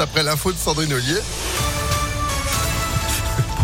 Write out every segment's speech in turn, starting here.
après l'info de Sandrine Ollier.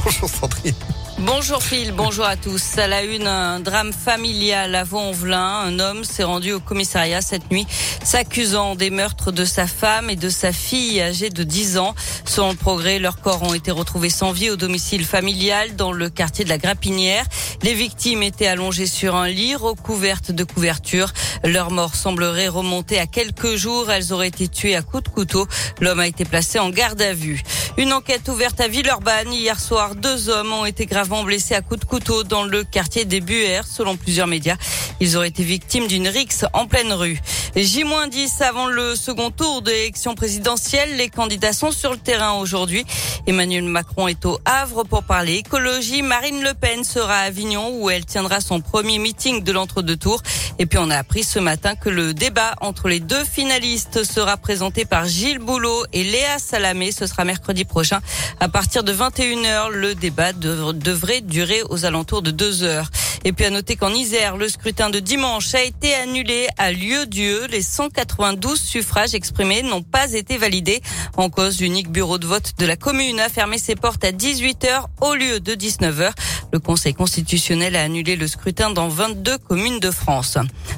Bonjour Sandrine. Bonjour Phil, bonjour à tous. À la une, un drame familial à Vaux-en-Velin. Un homme s'est rendu au commissariat cette nuit, s'accusant des meurtres de sa femme et de sa fille âgée de 10 ans. Selon le progrès, leurs corps ont été retrouvés sans vie au domicile familial dans le quartier de la Grapinière. Les victimes étaient allongées sur un lit recouverte de couverture. Leur mort semblerait remonter à quelques jours. Elles auraient été tuées à coups de couteau. L'homme a été placé en garde à vue. Une enquête ouverte à Villeurbanne. Hier soir, deux hommes ont été gravement blessés à coups de couteau dans le quartier des Buères, selon plusieurs médias. Ils auraient été victimes d'une rixe en pleine rue. J-10 avant le second tour de présidentielle. Les candidats sont sur le terrain aujourd'hui. Emmanuel Macron est au Havre pour parler écologie. Marine Le Pen sera à Avignon où elle tiendra son premier meeting de l'entre-deux tours. Et puis on a appris ce matin que le débat entre les deux finalistes sera présenté par Gilles Boulot et Léa Salamé. Ce sera mercredi prochain à partir de 21h. Le débat devrait durer aux alentours de deux heures. Et puis à noter qu'en Isère, le scrutin de dimanche a été annulé à lieu-dieu. Les 192 suffrages exprimés n'ont pas été validés. En cause, l'unique bureau de vote de la commune a fermé ses portes à 18h au lieu de 19h. Le Conseil constitutionnel a annulé le scrutin dans 22 communes de France.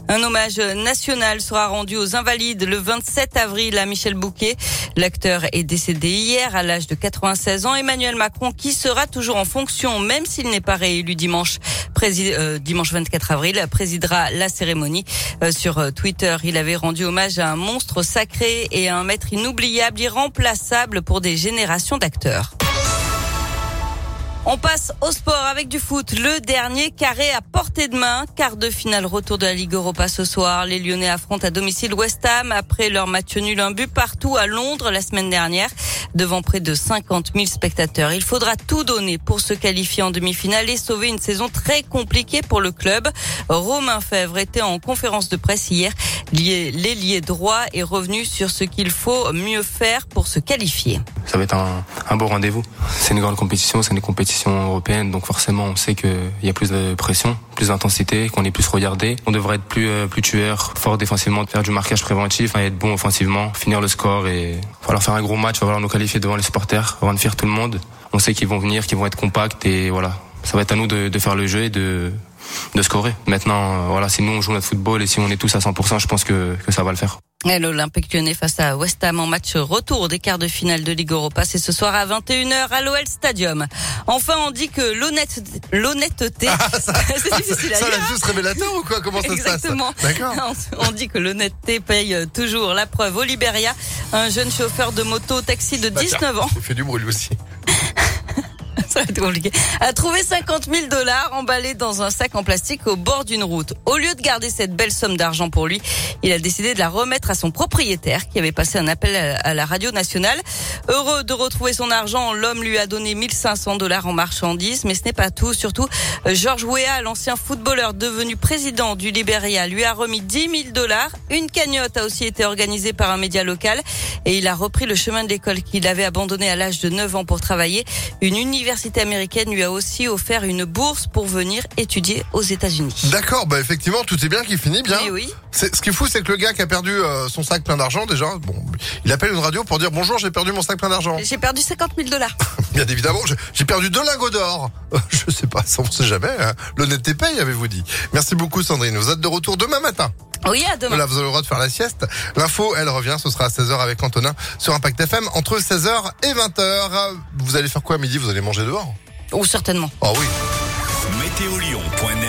Un hommage national sera rendu aux invalides le 27 avril à Michel Bouquet. L'acteur est décédé hier à l'âge de 96 ans. Emmanuel Macron, qui sera toujours en fonction, même s'il n'est pas réélu dimanche, euh, dimanche 24 avril, présidera la cérémonie. Euh, sur euh, Twitter, il avait rendu hommage à un monstre sacré et à un maître inoubliable, irremplaçable pour des générations d'acteurs. On passe au sport avec du foot. Le dernier carré à portée de main. Quart de finale retour de la Ligue Europa ce soir. Les Lyonnais affrontent à domicile West Ham après leur match nul un but partout à Londres la semaine dernière devant près de 50 000 spectateurs. Il faudra tout donner pour se qualifier en demi-finale et sauver une saison très compliquée pour le club. Romain Fèvre était en conférence de presse hier. L'ailier droit est revenu sur ce qu'il faut mieux faire pour se qualifier. Ça va être un, un beau rendez-vous. C'est une grande compétition, c'est une compétition européenne, donc forcément on sait qu'il y a plus de pression, plus d'intensité, qu'on est plus regardé. On devrait être plus euh, plus tueur, fort défensivement, faire du marquage préventif, hein, être bon offensivement, finir le score et falloir faire un gros match, falloir nous qualifier devant les supporters, avant de faire tout le monde. On sait qu'ils vont venir, qu'ils vont être compacts et voilà. Ça va être à nous de, de faire le jeu et de de scorer. Maintenant, euh, voilà, si nous on joue notre football et si on est tous à 100%, je pense que, que ça va le faire. L'Olympique lyonnais face à West Ham en match retour des quarts de finale de Ligue Europa. C'est ce soir à 21h à l'OL Stadium. Enfin, on dit que l'honnêteté... Ah, ça, c'est difficile à ça dire. juste révélateur ou quoi? Comment ça se passe? D'accord. On dit que l'honnêteté paye toujours la preuve. Au Liberia, un jeune chauffeur de moto taxi de 19 bah, ans. Il fait du bruit lui aussi ça va être compliqué. A trouvé 50 000 dollars emballés dans un sac en plastique au bord d'une route. Au lieu de garder cette belle somme d'argent pour lui, il a décidé de la remettre à son propriétaire qui avait passé un appel à la radio nationale. Heureux de retrouver son argent, l'homme lui a donné 1500 dollars en marchandises, mais ce n'est pas tout. Surtout, Georges Weah, l'ancien footballeur devenu président du Liberia, lui a remis 10 000 dollars. Une cagnotte a aussi été organisée par un média local et il a repris le chemin de l'école qu'il avait abandonné à l'âge de 9 ans pour travailler. Une université l'université américaine lui a aussi offert une bourse pour venir étudier aux États-Unis. D'accord, bah effectivement, tout est bien qui finit bien. Oui, oui. ce qui est fou, c'est que le gars qui a perdu euh, son sac plein d'argent, déjà, bon, il appelle une radio pour dire bonjour, j'ai perdu mon sac plein d'argent. J'ai perdu 50 000 dollars. bien évidemment, j'ai perdu deux lingots d'or. Je sais pas, ça on sait jamais. Hein. L'honnêteté paye, avez-vous dit. Merci beaucoup, Sandrine. Vous êtes de retour demain matin. Oui, à demain. Voilà, vous avez le droit de faire la sieste. L'info, elle revient, ce sera à 16h avec Antonin sur Impact FM entre 16h et 20h. Vous allez faire quoi à midi? Vous allez manger dehors ou certainement. Ah oui. Météolion.net